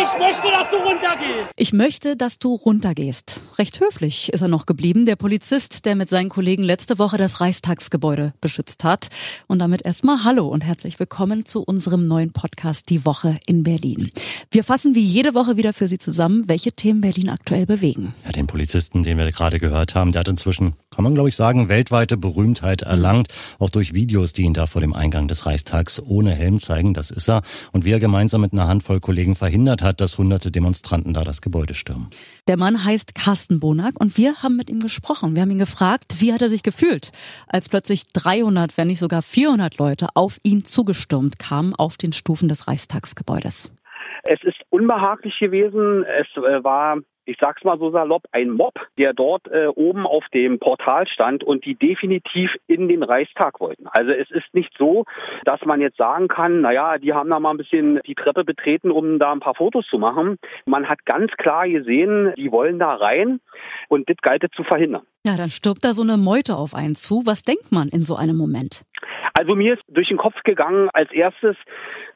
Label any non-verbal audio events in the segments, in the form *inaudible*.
Ich möchte, dass du runtergehst. Ich möchte, dass du runtergehst. Recht höflich ist er noch geblieben, der Polizist, der mit seinen Kollegen letzte Woche das Reichstagsgebäude beschützt hat. Und damit erstmal Hallo und herzlich willkommen zu unserem neuen Podcast Die Woche in Berlin. Wir fassen wie jede Woche wieder für Sie zusammen, welche Themen Berlin aktuell bewegen. Ja, den Polizisten, den wir gerade gehört haben, der hat inzwischen, kann man glaube ich sagen, weltweite Berühmtheit erlangt. Auch durch Videos, die ihn da vor dem Eingang des Reichstags ohne Helm zeigen, das ist er. Und wie er gemeinsam mit einer Handvoll Kollegen verhindert hat, dass hunderte Demonstranten da das Gebäude stürmen. Der Mann heißt Carsten Bonak und wir haben mit ihm gesprochen. Wir haben ihn gefragt, wie hat er sich gefühlt, als plötzlich 300, wenn nicht sogar 400 Leute auf ihn zugestürmt kamen auf den Stufen des Reichstagsgebäudes. Es ist unbehaglich gewesen. Es äh, war ich sag's mal so salopp, ein Mob, der dort äh, oben auf dem Portal stand und die definitiv in den Reichstag wollten. Also es ist nicht so, dass man jetzt sagen kann, naja, die haben da mal ein bisschen die Treppe betreten, um da ein paar Fotos zu machen. Man hat ganz klar gesehen, die wollen da rein und das galt es zu verhindern. Ja, dann stirbt da so eine Meute auf einen zu. Was denkt man in so einem Moment? Also mir ist durch den Kopf gegangen als erstes,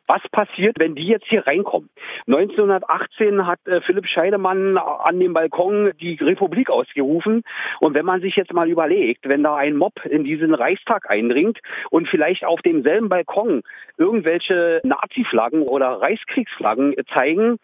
was passiert, wenn die jetzt hier reinkommen? 1918 hat äh, Philipp Scheidemann an dem Balkon die Republik ausgerufen. Und wenn man sich jetzt mal überlegt, wenn da ein Mob in diesen Reichstag eindringt und vielleicht auf demselben Balkon irgendwelche Nazi-Flaggen oder Reichskriegsflaggen zeigen,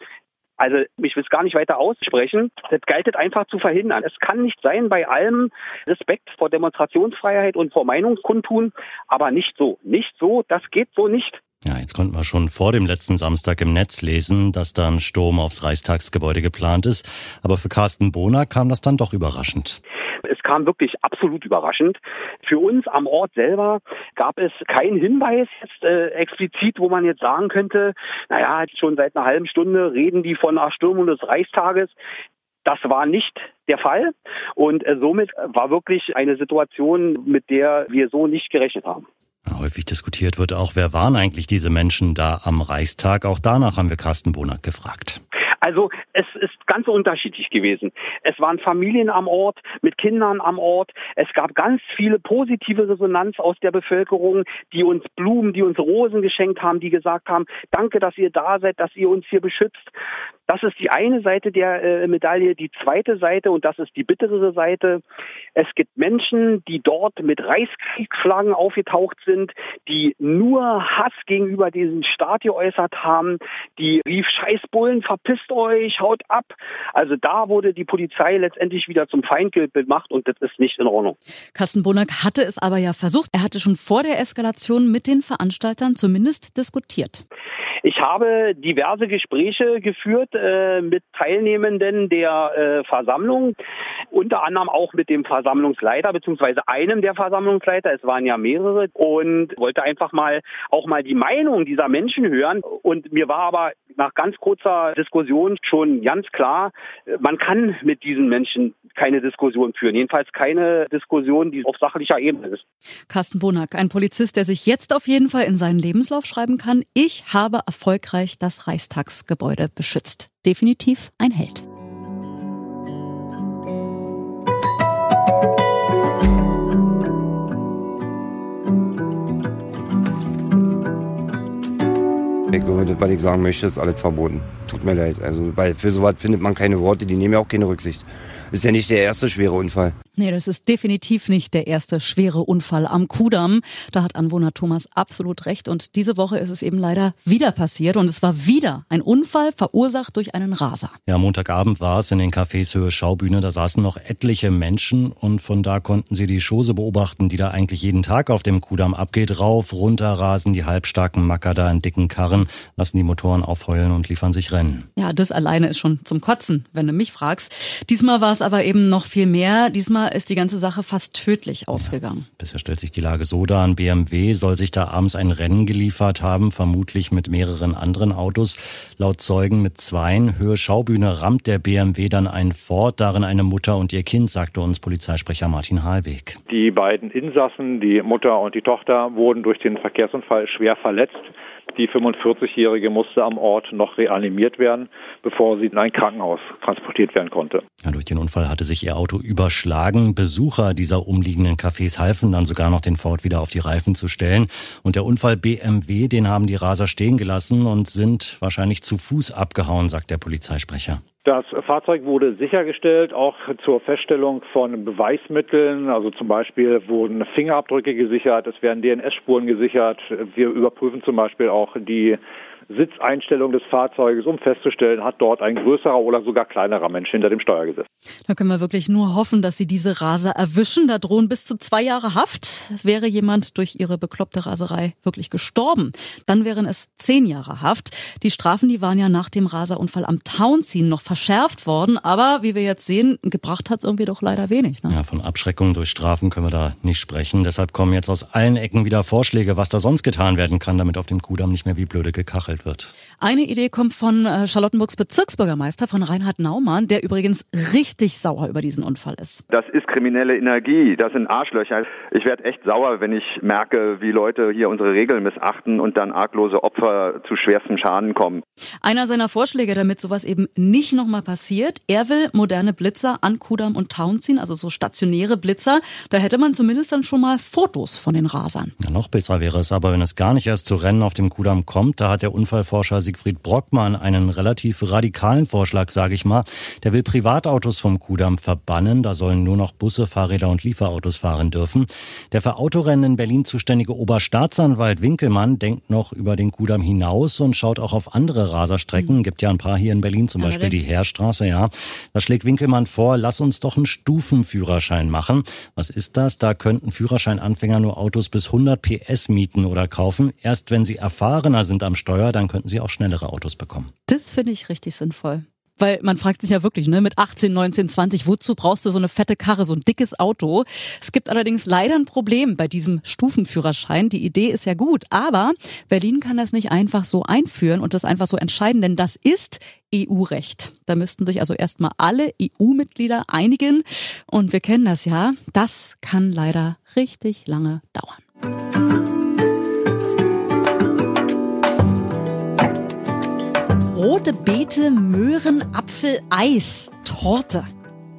also ich will es gar nicht weiter aussprechen. Das galtet einfach zu verhindern. Es kann nicht sein bei allem Respekt vor Demonstrationsfreiheit und vor Meinungskundtun, aber nicht so. Nicht so, das geht so nicht. Ja, jetzt konnten wir schon vor dem letzten Samstag im Netz lesen, dass da ein Sturm aufs Reichstagsgebäude geplant ist. Aber für Carsten Bohner kam das dann doch überraschend. Es kam wirklich absolut überraschend. Für uns am Ort selber gab es keinen Hinweis jetzt äh, explizit, wo man jetzt sagen könnte, naja, schon seit einer halben Stunde reden die von Erstürmung des Reichstages. Das war nicht der Fall und äh, somit war wirklich eine Situation, mit der wir so nicht gerechnet haben. Häufig diskutiert wird auch, wer waren eigentlich diese Menschen da am Reichstag? Auch danach haben wir Carsten Bonack gefragt. Also es ist ganz unterschiedlich gewesen. Es waren Familien am Ort, mit Kindern am Ort. Es gab ganz viele positive Resonanz aus der Bevölkerung, die uns Blumen, die uns Rosen geschenkt haben, die gesagt haben, danke, dass ihr da seid, dass ihr uns hier beschützt. Das ist die eine Seite der äh, Medaille. Die zweite Seite, und das ist die bittere Seite, es gibt Menschen, die dort mit Reichskriegsflaggen aufgetaucht sind, die nur Hass gegenüber diesem Staat geäußert haben, die rief Scheißbullen, verpisst euch, haut ab. Also da wurde die Polizei letztendlich wieder zum Feindbild gemacht und das ist nicht in Ordnung. Carsten Bonack hatte es aber ja versucht. Er hatte schon vor der Eskalation mit den Veranstaltern zumindest diskutiert. Ich habe diverse Gespräche geführt äh, mit Teilnehmenden der äh, Versammlung, unter anderem auch mit dem Versammlungsleiter beziehungsweise einem der Versammlungsleiter. Es waren ja mehrere und wollte einfach mal auch mal die Meinung dieser Menschen hören. Und mir war aber nach ganz kurzer Diskussion schon ganz klar, man kann mit diesen Menschen keine Diskussion führen. Jedenfalls keine Diskussion, die auf sachlicher Ebene ist. Carsten Bonack, ein Polizist, der sich jetzt auf jeden Fall in seinen Lebenslauf schreiben kann. Ich habe erfolgreich das Reichstagsgebäude beschützt. Definitiv ein Held. Ich glaube, was ich sagen möchte, ist alles verboten. Tut mir leid. Also, weil für sowas findet man keine Worte, die nehmen ja auch keine Rücksicht. Das ist ja nicht der erste schwere Unfall. Nee, das ist definitiv nicht der erste schwere Unfall am Kudamm. Da hat Anwohner Thomas absolut recht. Und diese Woche ist es eben leider wieder passiert. Und es war wieder ein Unfall verursacht durch einen Raser. Ja, Montagabend war es in den Cafés Höhe Schaubühne. Da saßen noch etliche Menschen und von da konnten sie die Chose beobachten, die da eigentlich jeden Tag auf dem Kudamm abgeht. Rauf, runter rasen die halbstarken Macker da in dicken Karren. lassen die Motoren aufheulen und liefern sich Rennen. Ja, das alleine ist schon zum Kotzen, wenn du mich fragst. Diesmal war es aber eben noch viel mehr. Diesmal ist die ganze Sache fast tödlich ausgegangen. Ja, bisher stellt sich die Lage so dar, ein BMW soll sich da abends ein Rennen geliefert haben, vermutlich mit mehreren anderen Autos. Laut Zeugen mit zweien. Höhe Schaubühne rammt der BMW dann einen Ford, darin eine Mutter und ihr Kind, sagte uns Polizeisprecher Martin Halweg. Die beiden Insassen, die Mutter und die Tochter, wurden durch den Verkehrsunfall schwer verletzt. Die 45-Jährige musste am Ort noch reanimiert werden, bevor sie in ein Krankenhaus transportiert werden konnte. Ja, durch den Unfall hatte sich ihr Auto überschlagen. Besucher dieser umliegenden Cafés halfen dann sogar noch den Ford wieder auf die Reifen zu stellen. Und der Unfall BMW, den haben die Raser stehen gelassen und sind wahrscheinlich zu Fuß abgehauen, sagt der Polizeisprecher. Das Fahrzeug wurde sichergestellt, auch zur Feststellung von Beweismitteln. Also zum Beispiel wurden Fingerabdrücke gesichert, es werden DNS-Spuren gesichert. Wir überprüfen zum Beispiel auch die Sitzeinstellung des Fahrzeuges, um festzustellen, hat dort ein größerer oder sogar kleinerer Mensch hinter dem Steuer gesessen. Da können wir wirklich nur hoffen, dass Sie diese Raser erwischen. Da drohen bis zu zwei Jahre Haft. Wäre jemand durch ihre bekloppte Raserei wirklich gestorben, dann wären es zehn Jahre Haft. Die Strafen, die waren ja nach dem Raserunfall am Townziehen noch verschärft worden. Aber wie wir jetzt sehen, gebracht hat es irgendwie doch leider wenig. Ne? Ja, von Abschreckung durch Strafen können wir da nicht sprechen. Deshalb kommen jetzt aus allen Ecken wieder Vorschläge, was da sonst getan werden kann, damit auf dem Kudamm nicht mehr wie blöde gekachelt behandelt wird. Eine Idee kommt von äh, Charlottenburgs Bezirksbürgermeister, von Reinhard Naumann, der übrigens richtig sauer über diesen Unfall ist. Das ist kriminelle Energie, das sind Arschlöcher. Ich werde echt sauer, wenn ich merke, wie Leute hier unsere Regeln missachten und dann arglose Opfer zu schwerstem Schaden kommen. Einer seiner Vorschläge, damit sowas eben nicht nochmal passiert, er will moderne Blitzer an Kudamm und Town ziehen, also so stationäre Blitzer. Da hätte man zumindest dann schon mal Fotos von den Rasern. Ja, noch besser wäre es aber, wenn es gar nicht erst zu Rennen auf dem Kudamm kommt. Da hat der Unfall Unfallforscher Siegfried Brockmann einen relativ radikalen Vorschlag, sage ich mal. Der will Privatautos vom Kudamm verbannen. Da sollen nur noch Busse, Fahrräder und Lieferautos fahren dürfen. Der für Autorennen in Berlin zuständige Oberstaatsanwalt Winkelmann denkt noch über den Kudamm hinaus und schaut auch auf andere Raserstrecken. Mhm. Gibt ja ein paar hier in Berlin, zum. Beispiel die Heerstraße, ja. Da schlägt Winkelmann vor, lass uns doch einen Stufenführerschein machen. Was ist das? Da könnten Führerscheinanfänger nur Autos bis 100 PS mieten oder kaufen. Erst wenn sie erfahrener sind am Steuer, dann könnten sie auch schnellere Autos bekommen. Das finde ich richtig sinnvoll. Weil man fragt sich ja wirklich, ne, mit 18, 19, 20, wozu brauchst du so eine fette Karre, so ein dickes Auto? Es gibt allerdings leider ein Problem bei diesem Stufenführerschein. Die Idee ist ja gut, aber Berlin kann das nicht einfach so einführen und das einfach so entscheiden, denn das ist EU-Recht. Da müssten sich also erstmal alle EU-Mitglieder einigen und wir kennen das ja. Das kann leider richtig lange dauern. Rote Beete, Möhren, Apfel, Eis, Torte.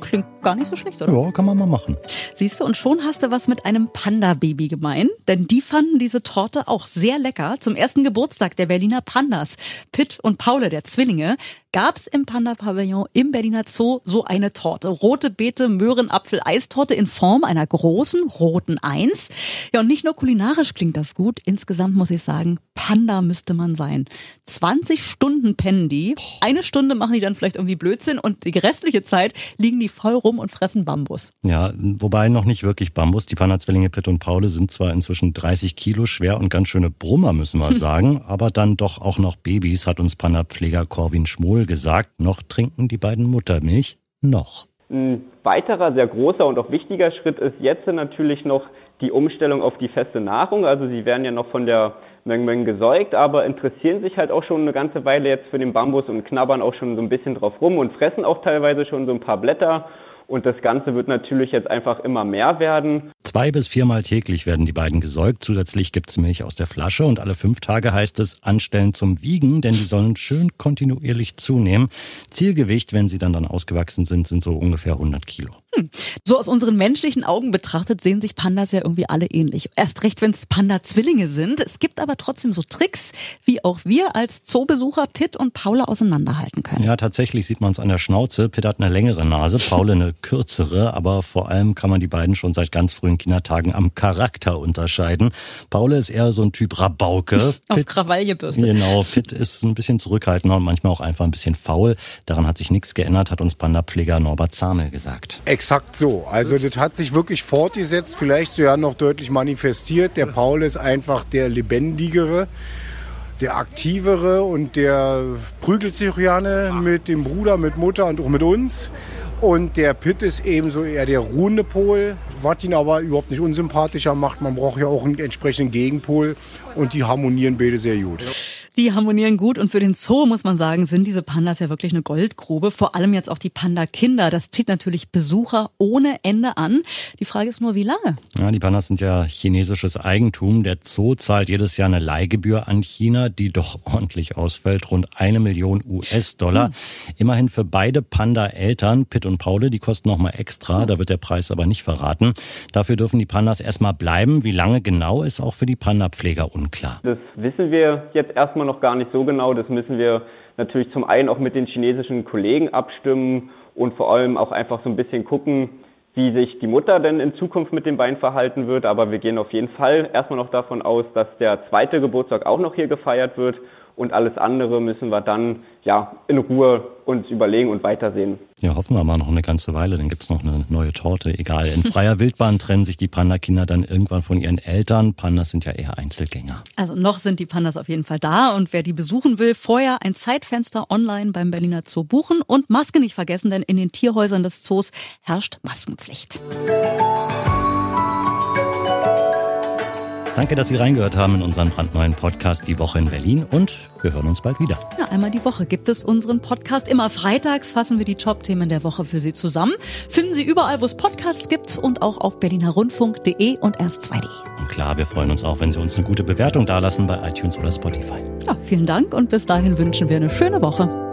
Klingt gar nicht so schlecht, oder? Ja, kann man mal machen. Siehst du, und schon hast du was mit einem Panda-Baby gemein. Denn die fanden diese Torte auch sehr lecker. Zum ersten Geburtstag der Berliner Pandas, Pitt und Paule, der Zwillinge, gab's im Panda-Pavillon im Berliner Zoo so eine Torte. Rote Beete, Möhren, Apfel, Eisporte in Form einer großen roten Eins. Ja, und nicht nur kulinarisch klingt das gut. Insgesamt muss ich sagen, Panda müsste man sein. 20 Stunden pennen die. Eine Stunde machen die dann vielleicht irgendwie Blödsinn und die restliche Zeit liegen die voll rum und fressen Bambus. Ja, wobei noch nicht wirklich Bambus. Die Panda-Zwillinge Pitt und Paule sind zwar inzwischen 30 Kilo schwer und ganz schöne Brummer, müssen wir *laughs* sagen, aber dann doch auch noch Babys, hat uns Panda-Pfleger Corwin Schmohl gesagt. Noch trinken die beiden Muttermilch? Noch. Ein weiterer sehr großer und auch wichtiger Schritt ist jetzt natürlich noch die Umstellung auf die feste Nahrung. Also sie werden ja noch von der Meng Meng gesäugt, aber interessieren sich halt auch schon eine ganze Weile jetzt für den Bambus und knabbern auch schon so ein bisschen drauf rum und fressen auch teilweise schon so ein paar Blätter. Und das Ganze wird natürlich jetzt einfach immer mehr werden. Zwei bis viermal täglich werden die beiden gesäugt. Zusätzlich gibt's Milch aus der Flasche und alle fünf Tage heißt es anstellen zum Wiegen, denn die sollen schön kontinuierlich zunehmen. Zielgewicht, wenn sie dann dann ausgewachsen sind, sind so ungefähr 100 Kilo. Hm. So aus unseren menschlichen Augen betrachtet sehen sich Pandas ja irgendwie alle ähnlich. Erst recht, wenn es Panda-Zwillinge sind. Es gibt aber trotzdem so Tricks, wie auch wir als Zoobesucher Pitt und Paula auseinanderhalten können. Ja, tatsächlich sieht man es an der Schnauze. Pitt hat eine längere Nase, Paula eine kürzere, aber vor allem kann man die beiden schon seit ganz frühen Kindertagen am Charakter unterscheiden. Paula ist eher so ein Typ Rabauke. *laughs* Auf Krawallgebürste. Genau, Pitt ist ein bisschen zurückhaltender und manchmal auch einfach ein bisschen faul. Daran hat sich nichts geändert, hat uns Panda-Pfleger Norbert Zamel gesagt. Exakt so. Also das hat sich wirklich fortgesetzt, vielleicht sogar noch deutlich manifestiert. Der Paul ist einfach der lebendigere. der Aktivere und der prügelt sich gerne mit dem Bruder, mit Mutter und auch mit uns. Und der Pitt ist ebenso eher der ruhende Pol, was ihn aber überhaupt nicht unsympathischer macht. Man braucht ja auch einen entsprechenden Gegenpol und die harmonieren beide sehr gut. Die harmonieren gut und für den Zoo muss man sagen, sind diese Pandas ja wirklich eine Goldgrube. Vor allem jetzt auch die Panda-Kinder. Das zieht natürlich Besucher ohne Ende an. Die Frage ist nur, wie lange? Ja, die Pandas sind ja chinesisches Eigentum. Der Zoo zahlt jedes Jahr eine Leihgebühr an China, die doch ordentlich ausfällt. Rund eine Million US-Dollar. Hm. Immerhin für beide Panda-Eltern, Pitt und Paule, die kosten nochmal extra. Da wird der Preis aber nicht verraten. Dafür dürfen die Pandas erstmal bleiben. Wie lange genau ist auch für die Panda-Pfleger unklar. Das wissen wir jetzt erstmal noch gar nicht so genau. Das müssen wir natürlich zum einen auch mit den chinesischen Kollegen abstimmen und vor allem auch einfach so ein bisschen gucken, wie sich die Mutter denn in Zukunft mit dem Bein verhalten wird. Aber wir gehen auf jeden Fall erstmal noch davon aus, dass der zweite Geburtstag auch noch hier gefeiert wird und alles andere müssen wir dann ja in Ruhe uns überlegen und weitersehen. Ja, hoffen wir mal noch eine ganze Weile, dann gibt's noch eine neue Torte. Egal, in freier *laughs* Wildbahn trennen sich die Panda-Kinder dann irgendwann von ihren Eltern. Pandas sind ja eher Einzelgänger. Also noch sind die Pandas auf jeden Fall da und wer die besuchen will, vorher ein Zeitfenster online beim Berliner Zoo buchen und Maske nicht vergessen, denn in den Tierhäusern des Zoos herrscht Maskenpflicht. Danke, dass Sie reingehört haben in unseren brandneuen Podcast Die Woche in Berlin und wir hören uns bald wieder. Ja, einmal die Woche gibt es unseren Podcast. Immer freitags fassen wir die Top-Themen der Woche für Sie zusammen. Finden Sie überall, wo es Podcasts gibt und auch auf berlinerrundfunk.de und erst2.de. Und klar, wir freuen uns auch, wenn Sie uns eine gute Bewertung dalassen bei iTunes oder Spotify. Ja, vielen Dank und bis dahin wünschen wir eine schöne Woche.